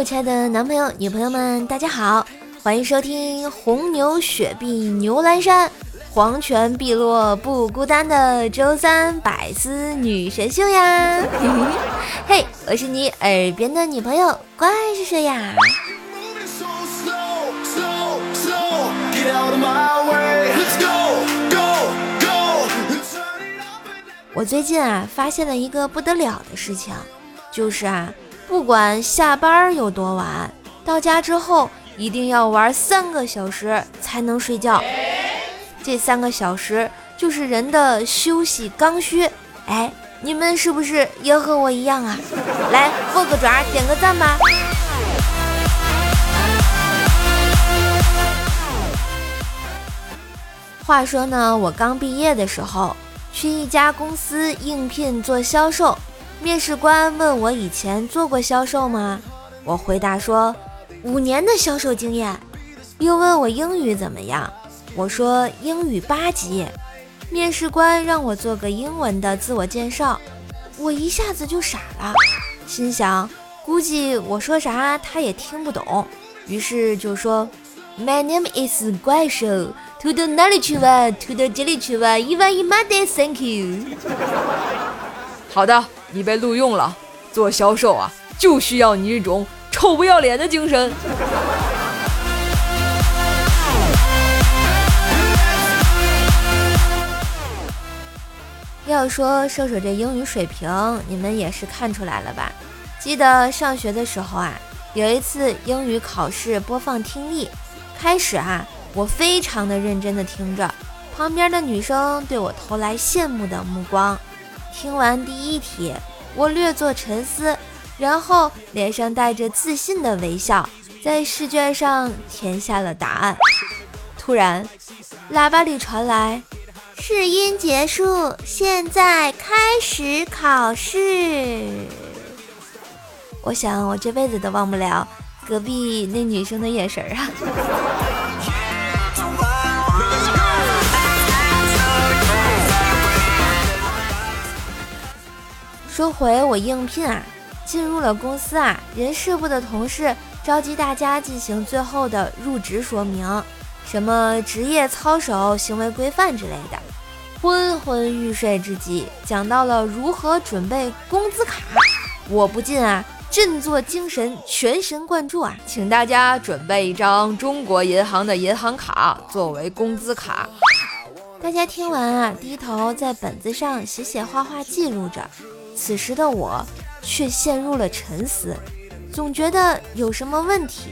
我亲爱的男朋友、女朋友们，大家好，欢迎收听红牛雪碧牛栏山，黄泉碧落不孤单的周三百思女神秀呀！嘿，我是你耳边的女朋友，怪是谁呀？我最近啊，发现了一个不得了的事情，就是啊。不管下班有多晚，到家之后一定要玩三个小时才能睡觉。这三个小时就是人的休息刚需。哎，你们是不是也和我一样啊？来，握个爪，点个赞吧。话说呢，我刚毕业的时候，去一家公司应聘做销售。面试官问我以前做过销售吗？我回答说五年的销售经验。又问我英语怎么样？我说英语八级。面试官让我做个英文的自我介绍，我一下子就傻了，心想估计我说啥他也听不懂，于是就说 My name is 怪兽，To the knowledge one，To the knowledge one，一万一万的 Thank you。好的。你被录用了，做销售啊，就需要你这种臭不要脸的精神。要说瘦瘦这英语水平，你们也是看出来了吧？记得上学的时候啊，有一次英语考试播放听力，开始啊，我非常的认真的听着，旁边的女生对我投来羡慕的目光。听完第一题，我略作沉思，然后脸上带着自信的微笑，在试卷上填下了答案。突然，喇叭里传来：“试音结束，现在开始考试。”我想，我这辈子都忘不了隔壁那女生的眼神啊。说回我应聘啊，进入了公司啊，人事部的同事召集大家进行最后的入职说明，什么职业操守、行为规范之类的。昏昏欲睡之际，讲到了如何准备工资卡，我不禁啊振作精神，全神贯注啊，请大家准备一张中国银行的银行卡作为工资卡。大家听完啊，低头在本子上写写画画记录着。此时的我却陷入了沉思，总觉得有什么问题，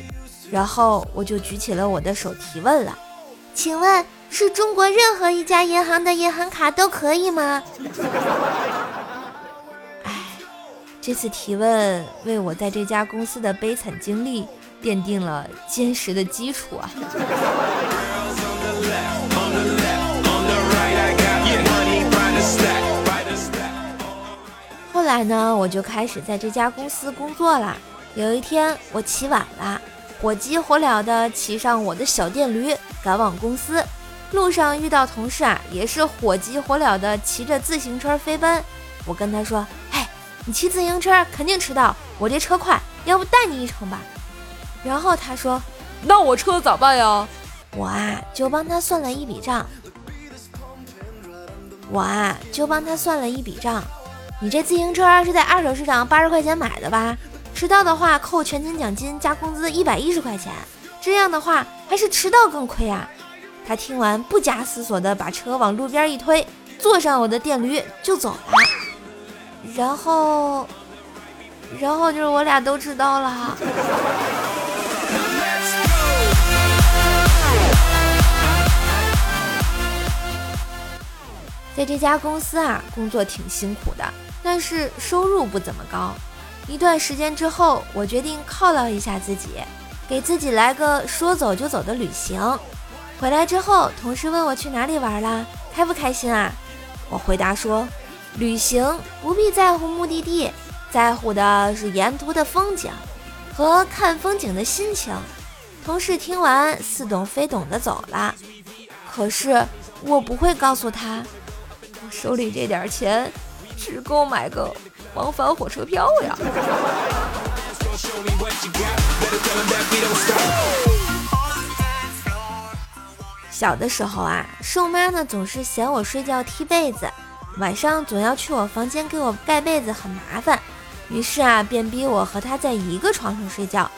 然后我就举起了我的手提问了：“请问是中国任何一家银行的银行卡都可以吗？” 哎，这次提问为我在这家公司的悲惨经历奠定了坚实的基础啊！来呢，我就开始在这家公司工作了。有一天我起晚了，火急火燎地骑上我的小电驴赶往公司。路上遇到同事啊，也是火急火燎地骑着自行车飞奔。我跟他说：“嘿，你骑自行车肯定迟到，我这车快，要不带你一程吧？”然后他说：“那我车咋办呀？”我啊就帮他算了一笔账。我啊就帮他算了一笔账。你这自行车是在二手市场八十块钱买的吧？迟到的话扣全勤奖金加工资一百一十块钱，这样的话还是迟到更亏啊！他听完不假思索的把车往路边一推，坐上我的电驴就走了。然后，然后就是我俩都迟到了。在这家公司啊，工作挺辛苦的。但是收入不怎么高，一段时间之后，我决定犒劳一下自己，给自己来个说走就走的旅行。回来之后，同事问我去哪里玩了，开不开心啊？我回答说，旅行不必在乎目的地，在乎的是沿途的风景和看风景的心情。同事听完，似懂非懂的走了。可是我不会告诉他，我手里这点钱只够买个往返火车票呀。小的时候啊，瘦妈呢总是嫌我睡觉踢被子，晚上总要去我房间给我盖被子，很麻烦。于是啊，便逼我和她在一个床上睡觉。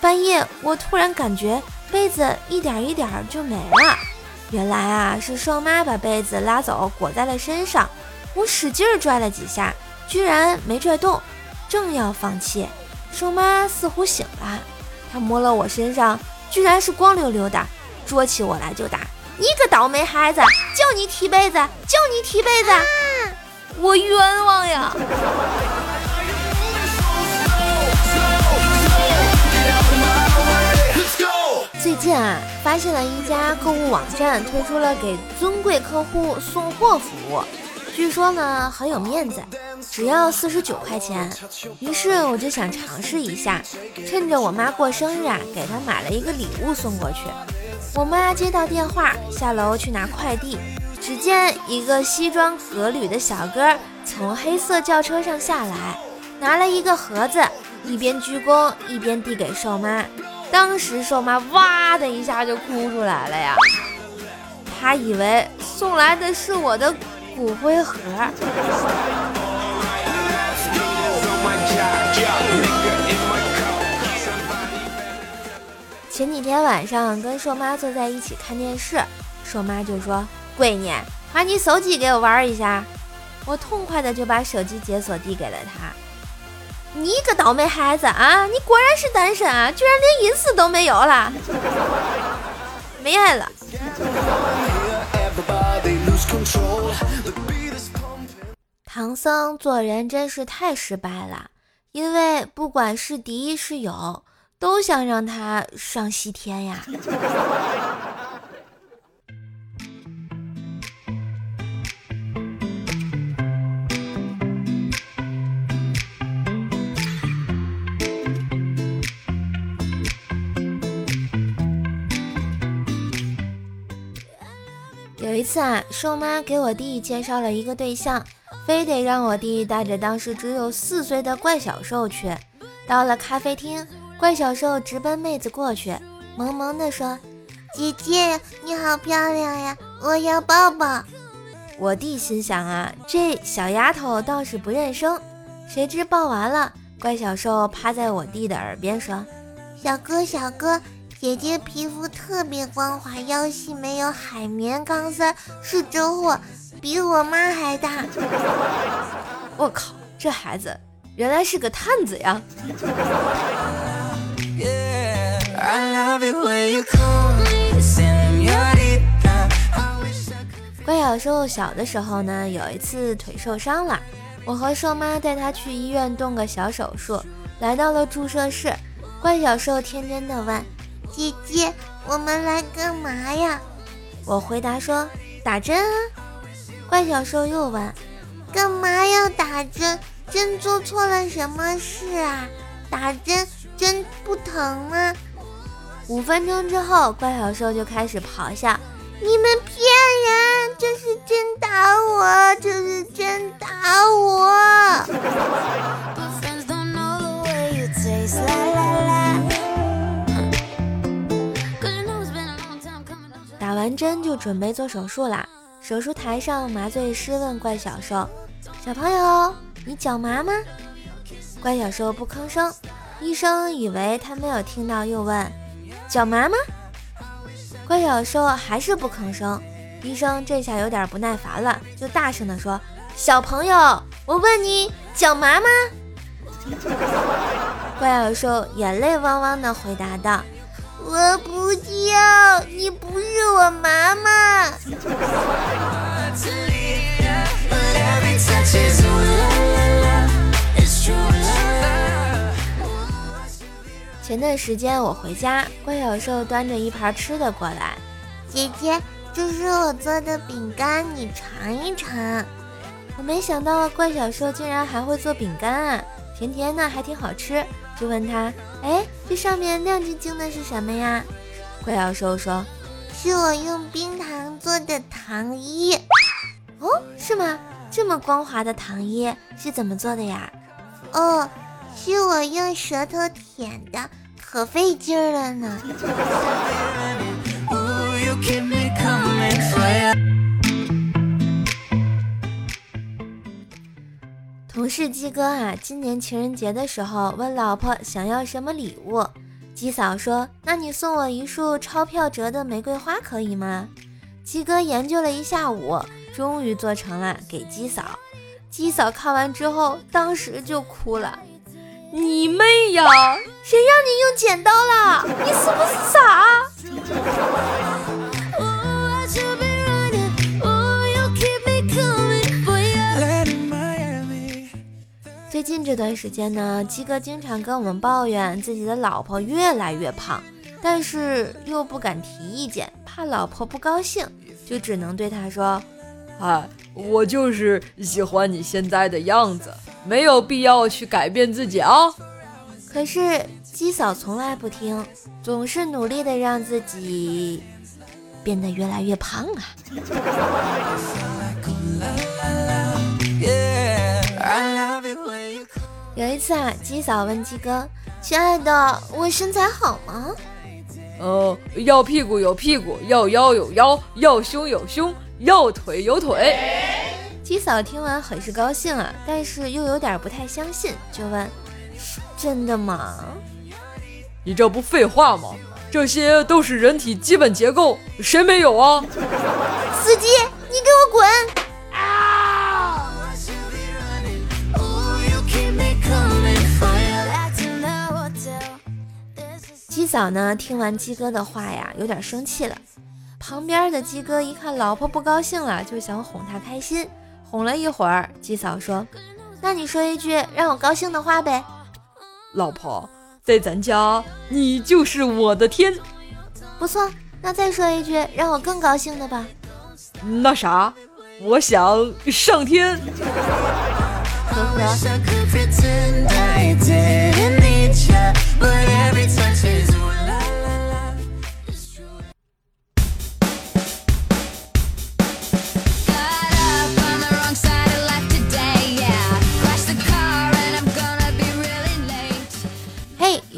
半夜，我突然感觉被子一点一点就没了。原来啊，是瘦妈把被子拉走裹在了身上。我使劲拽了几下，居然没拽动。正要放弃，瘦妈似乎醒了，她摸了我身上，居然是光溜溜的。捉起我来就打，你个倒霉孩子，叫你踢被子，叫你踢被子，我冤枉呀！最近啊，发现了一家购物网站推出了给尊贵客户送货服务，据说呢很有面子，只要四十九块钱。于是我就想尝试一下，趁着我妈过生日啊，给她买了一个礼物送过去。我妈接到电话，下楼去拿快递。只见一个西装革履的小哥从黑色轿车上下来，拿了一个盒子，一边鞠躬一边递给瘦妈。当时瘦妈哇的一下就哭出来了呀，她以为送来的是我的骨灰盒。前几天晚上跟硕妈坐在一起看电视，硕妈就说：“闺女，把你手机给我玩一下。”我痛快的就把手机解锁递给了她。你个倒霉孩子啊！你果然是单身啊，居然连隐私都没有了，没爱了。唐僧做人真是太失败了，因为不管是敌是友。都想让他上西天呀！一次啊，瘦妈给我弟介绍了一个对象，非得让我弟带着当时只有四岁的怪小兽去。到了咖啡厅。怪小兽直奔妹子过去，萌萌的说：“姐姐你好漂亮呀，我要抱抱。”我弟心想啊，这小丫头倒是不认生。谁知抱完了，怪小兽趴在我弟的耳边说：“小哥小哥，姐姐皮肤特别光滑，腰细，没有海绵钢丝，是真货，比我妈还大。”我靠，这孩子原来是个探子呀！怪小兽小的时候呢，有一次腿受伤了，我和瘦妈带他去医院动个小手术。来到了注射室，怪小兽天真的问：“姐姐，我们来干嘛呀？”我回答说：“打针啊。”怪小兽又问：“干嘛要打针？针做错了什么事啊？打针针不疼吗？”五分钟之后，怪小兽就开始咆哮：“你们骗人！这是真打我，这是真打我！”完针就准备做手术啦。手术台上，麻醉师问怪小兽：“小朋友，你脚麻吗？”怪小兽不吭声。医生以为他没有听到，又问。脚麻吗？怪小兽还是不吭声。医生这下有点不耐烦了，就大声地说：“小朋友，我问你脚麻吗？”怪小兽眼泪汪汪地回答道：“我不叫，你不是我妈妈。”前段时间我回家，怪小兽端着一盘吃的过来，姐姐，这是我做的饼干，你尝一尝。我没想到怪小兽竟然还会做饼干啊，甜甜的还挺好吃，就问他，哎，这上面亮晶晶的是什么呀？怪小兽说，是我用冰糖做的糖衣。哦，是吗？这么光滑的糖衣是怎么做的呀？哦。是我用舌头舔的，可费劲了呢。同事鸡哥啊，今年情人节的时候问老婆想要什么礼物，鸡嫂说：“那你送我一束钞票折的玫瑰花可以吗？”鸡哥研究了一下午，终于做成了给鸡嫂。鸡嫂看完之后，当时就哭了。你妹呀！谁让你用剪刀了？你是不是傻？最近这段时间呢，鸡哥经常跟我们抱怨自己的老婆越来越胖，但是又不敢提意见，怕老婆不高兴，就只能对他说：“哎，我就是喜欢你现在的样子。”没有必要去改变自己啊！可是鸡嫂从来不听，总是努力的让自己变得越来越胖啊！有一次啊，鸡嫂问鸡哥：“亲爱的，我身材好吗？”“呃，要屁股有屁股，要腰有腰，要胸有胸，要腿有腿。”鸡嫂听完很是高兴啊，但是又有点不太相信，就问：“真的吗？你这不废话吗？这些都是人体基本结构，谁没有啊？”司机，你给我滚！嫂呢，听完鸡哥的话呀，有点生气了。旁边的鸡哥一看老婆不高兴了，就想哄她开心。哄了一会儿，鸡嫂说：“那你说一句让我高兴的话呗。”老婆，在咱家你就是我的天。不错，那再说一句让我更高兴的吧。那啥，我想上天。呵呵。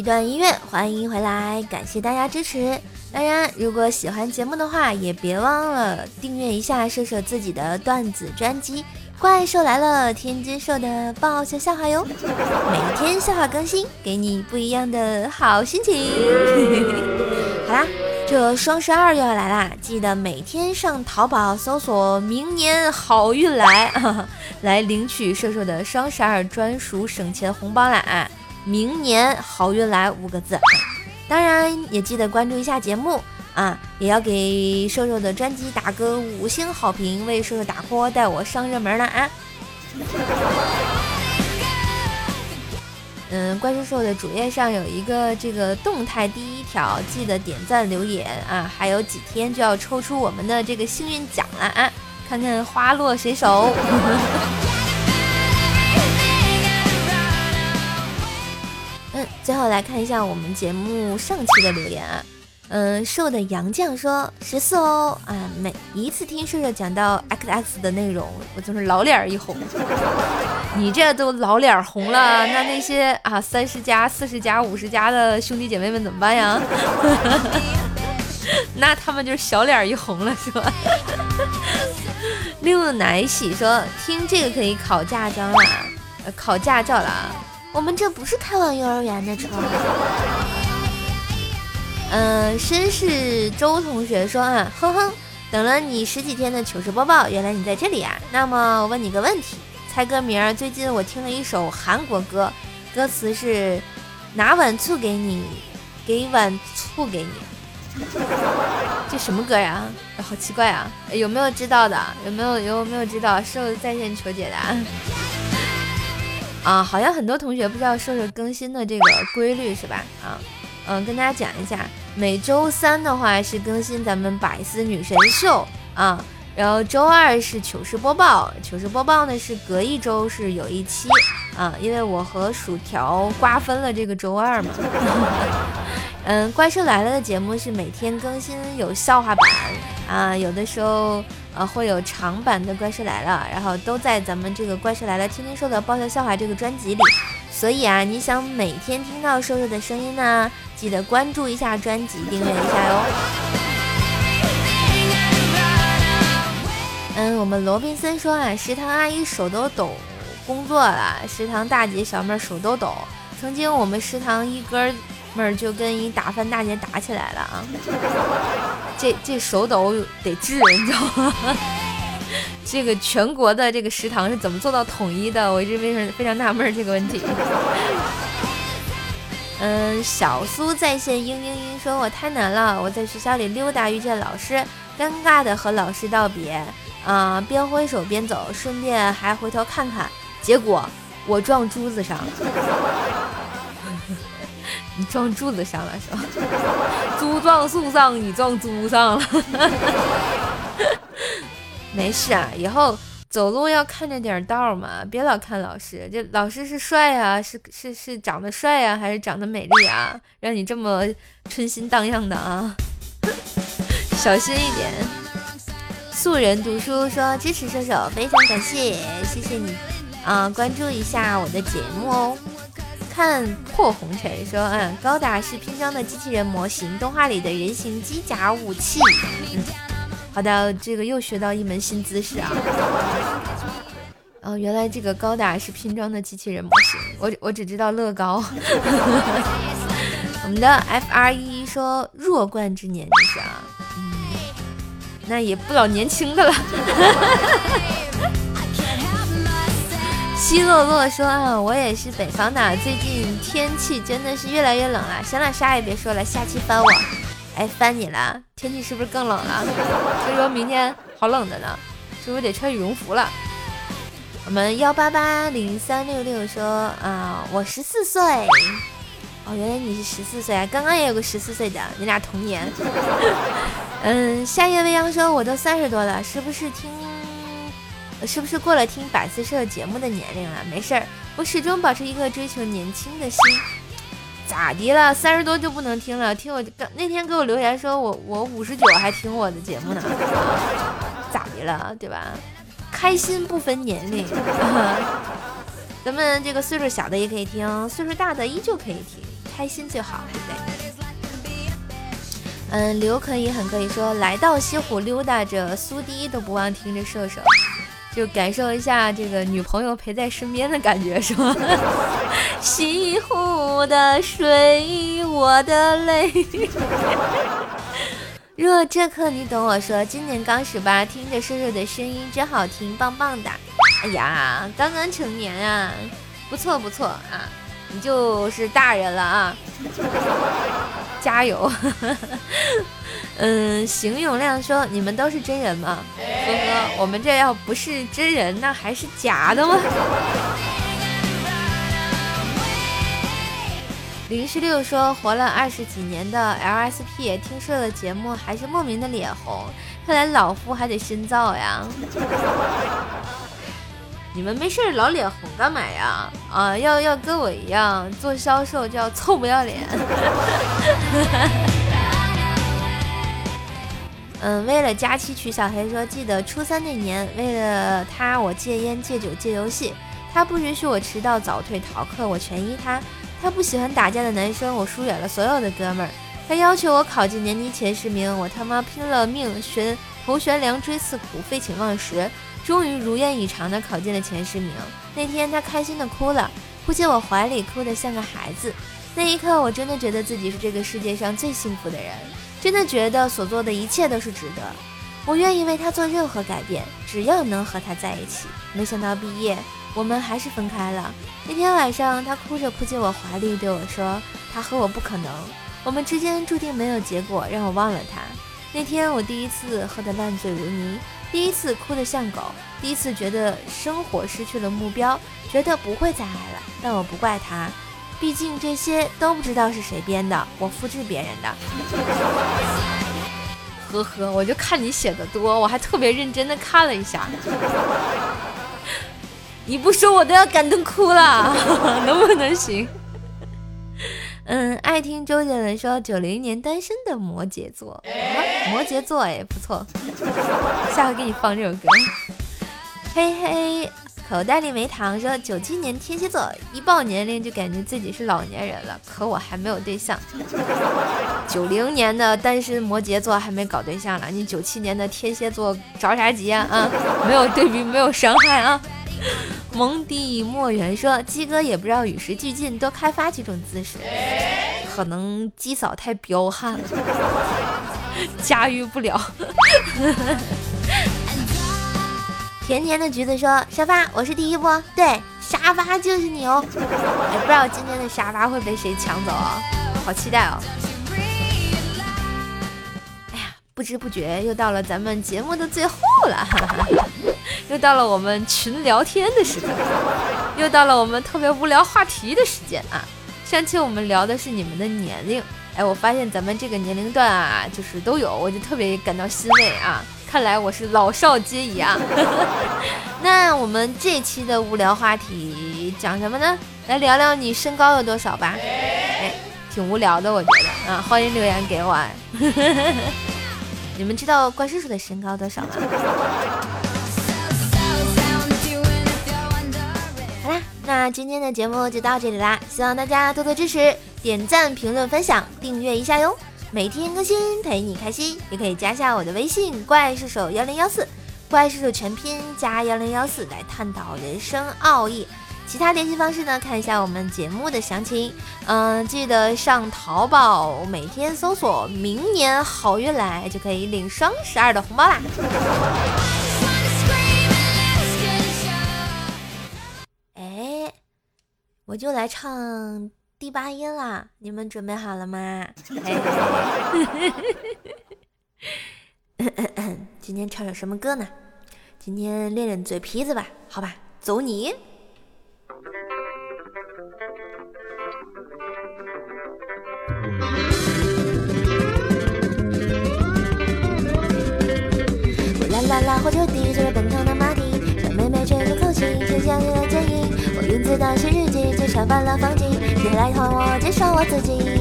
一段音乐，欢迎回来，感谢大家支持。当然，如果喜欢节目的话，也别忘了订阅一下射手自己的段子专辑《怪兽来了》，天津兽的爆笑笑话哟，每天笑话更新，给你不一样的好心情。好啦，这双十二又要来啦，记得每天上淘宝搜索“明年好运来”，来领取射手的双十二专属省钱红包啦！明年好运来五个字，当然也记得关注一下节目啊，也要给瘦瘦的专辑打个五星好评，为瘦瘦打 call，带我上热门了啊！嗯，关注瘦的主页上有一个这个动态第一条，记得点赞留言啊！还有几天就要抽出我们的这个幸运奖了啊，看看花落谁手。最后来看一下我们节目上期的留言啊，嗯，瘦的杨绛说十四哦啊，每一次听瘦瘦讲到 X X 的内容，我总是老脸一红。你这都老脸红了，那那些啊三十加、四十加、五十加的兄弟姐妹们怎么办呀？那他们就是小脸一红了，是吧？六奶喜说听这个可以考驾照了，考驾照了啊。我们这不是开往幼儿园的车。嗯，绅士周同学说啊，哼哼，等了你十几天的糗事播报，原来你在这里啊。那么我问你个问题，猜歌名。最近我听了一首韩国歌，歌词是拿碗醋给你，给碗醋给你。这什么歌呀？好奇怪啊！有没有知道的？有没有有没有知道？是在线求解答？啊好像很多同学不知道瘦瘦更新的这个规律是吧？啊，嗯，跟大家讲一下，每周三的话是更新咱们百思女神秀啊，然后周二是糗事播报，糗事播报呢是隔一周是有一期啊，因为我和薯条瓜分了这个周二嘛。嗯，怪兽来了的节目是每天更新有笑话版啊，有的时候。呃，会有长版的《怪兽来了》，然后都在咱们这个《怪兽来了》天天说的爆笑笑话这个专辑里。所以啊，你想每天听到瘦瘦的声音呢，记得关注一下专辑，订阅一下哟。嗯，我们罗宾森说啊，食堂阿姨手都抖，工作了；食堂大姐小妹手都抖。曾经我们食堂一哥们儿就跟一打饭大姐打起来了啊。这这手抖得治，你知道吗？这个全国的这个食堂是怎么做到统一的？我一直非常非常纳闷这个问题。嗯，小苏在线嘤嘤嘤说：“我太难了，我在学校里溜达，遇见老师，尴尬的和老师道别，啊，边挥手边走，顺便还回头看看，结果我撞珠子上了。”你撞柱子上了是吧？猪撞树上，你撞猪上了。没事啊，以后走路要看着点道嘛，别老看老师。这老师是帅啊，是是是长得帅啊，还是长得美丽啊？让你这么春心荡漾的啊，小心一点。素人读书说支持射手，非常感谢，谢谢你啊，关注一下我的节目哦。看破红尘说，嗯，高达是拼装的机器人模型，动画里的人形机甲武器。嗯，好的，这个又学到一门新知识啊。哦，原来这个高达是拼装的机器人模型，我我只知道乐高。我们的 F R E 说弱冠之年就是啊，嗯，那也不老年轻的了。西洛洛说啊，我也是北方的，最近天气真的是越来越冷了。行了，啥也别说了，下期翻我。哎，翻你了，天气是不是更冷了？所以说明天好冷的呢，是不是得穿羽绒服了？我们幺八八零三六六说啊，我十四岁。哦，原来你是十四岁啊，刚刚也有个十四岁的，你俩同年。嗯，夏夜未央说，我都三十多了，是不是听？是不是过了听百思社节目的年龄了？没事儿，我始终保持一颗追求年轻的心。咋的了？三十多就不能听了？听我刚那天给我留言说我我五十九还听我的节目呢？咋的了？对吧？开心不分年龄，咱们这个岁数小的也可以听，岁数大的依旧可以听，开心最好，对不对？嗯，刘可以很可以说，来到西湖溜达着，苏堤都不忘听着射手。就感受一下这个女朋友陪在身边的感觉，是吗？西湖的水，我的泪。若这刻你懂我说，今年刚十八，听着瘦瘦的声音真好听，棒棒的。哎呀，刚刚成年啊，不错不错啊，你就是大人了啊，加油。嗯，邢永亮说：“你们都是真人吗？”呵呵，我们这要不是真人，那还是假的吗？零十六说：“活了二十几年的 LSP，听说了节目还是莫名的脸红，看来老夫还得深造呀。”你们没事老脸红干嘛呀？啊，要要跟我一样做销售，就要臭不要脸。嗯，为了佳期娶小黑说，记得初三那年，为了他我戒烟戒酒戒游戏，他不允许我迟到早退逃课，我全依他。他不喜欢打架的男生，我疏远了所有的哥们儿。他要求我考进年级前十名，我他妈拼了命悬头悬梁锥刺股废寝忘食，终于如愿以偿的考进了前十名。那天他开心的哭了，扑进我怀里，哭得像个孩子。那一刻，我真的觉得自己是这个世界上最幸福的人。真的觉得所做的一切都是值得，我愿意为他做任何改变，只要能和他在一起。没想到毕业，我们还是分开了。那天晚上，他哭着扑进我怀里，对我说：“他和我不可能，我们之间注定没有结果，让我忘了他。”那天我第一次喝得烂醉如泥，第一次哭得像狗，第一次觉得生活失去了目标，觉得不会再爱了。但我不怪他，毕竟这些都不知道是谁编的，我复制别人的。呵呵，我就看你写的多，我还特别认真的看了一下。你不说我都要感动哭了，能不能行？嗯，爱听周杰伦说九零年单身的摩羯座，摩羯座哎不错，下回给你放这首歌。嘿嘿，口袋里没糖说九七年天蝎座，一报年龄就感觉自己是老年人了，可我还没有对象。九零年的单身摩羯座还没搞对象了，你九七年的天蝎座着啥急啊？啊，没有对比，没有伤害啊。蒙蒂莫言说：“鸡哥也不知道与时俱进，多开发几种姿势。可能鸡嫂太彪悍了，驾驭不了。”甜甜的橘子说：“沙发，我是第一波？对，沙发就是你哦。也不知道今天的沙发会被谁抢走啊？好期待哦！哎呀，不知不觉又到了咱们节目的最后了。”又到了我们群聊天的时间，又到了我们特别无聊话题的时间啊！上期我们聊的是你们的年龄，哎，我发现咱们这个年龄段啊，就是都有，我就特别感到欣慰啊！看来我是老少皆宜啊！那我们这期的无聊话题讲什么呢？来聊聊你身高有多少吧？哎，挺无聊的，我觉得啊，欢迎留言给我。你们知道怪叔叔的身高多少吗？那今天的节目就到这里啦，希望大家多多支持，点赞、评论、分享、订阅一下哟。每天更新，陪你开心，也可以加下我的微信“怪兽手幺零幺四”，怪兽手全拼加幺零幺四来探讨人生奥义。其他联系方式呢？看一下我们节目的详情。嗯，记得上淘宝，每天搜索“明年好运来”，就可以领双十二的红包啦。我就来唱第八音啦，你们准备好了吗？今天唱首什么歌呢？今天练练嘴皮子吧，好吧，走你。啦啦啦，火车底，随着奔腾日记。上班了风景，别来和我介绍我自己。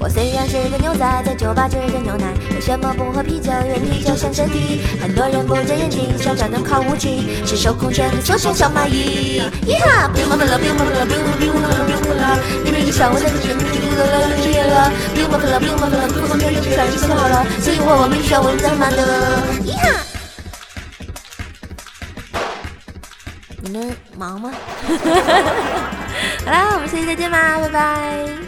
我虽然是个牛仔，在酒吧只喝牛奶，为什么不喝啤酒？因为啤酒伤身体。很多人不睁眼睛，想转能靠武器，是受控权力缩小蚂蚁。咿哈，不用麻烦了，不用麻烦了，不用了，不用了，不用了。明明就像我在这里，这个了，这个了，不用麻烦了，不用麻烦了，不用权力就算就算好了。所以我我必须要问怎么的？咿哈。你们忙吗？好啦，我们下期再见吧，拜拜。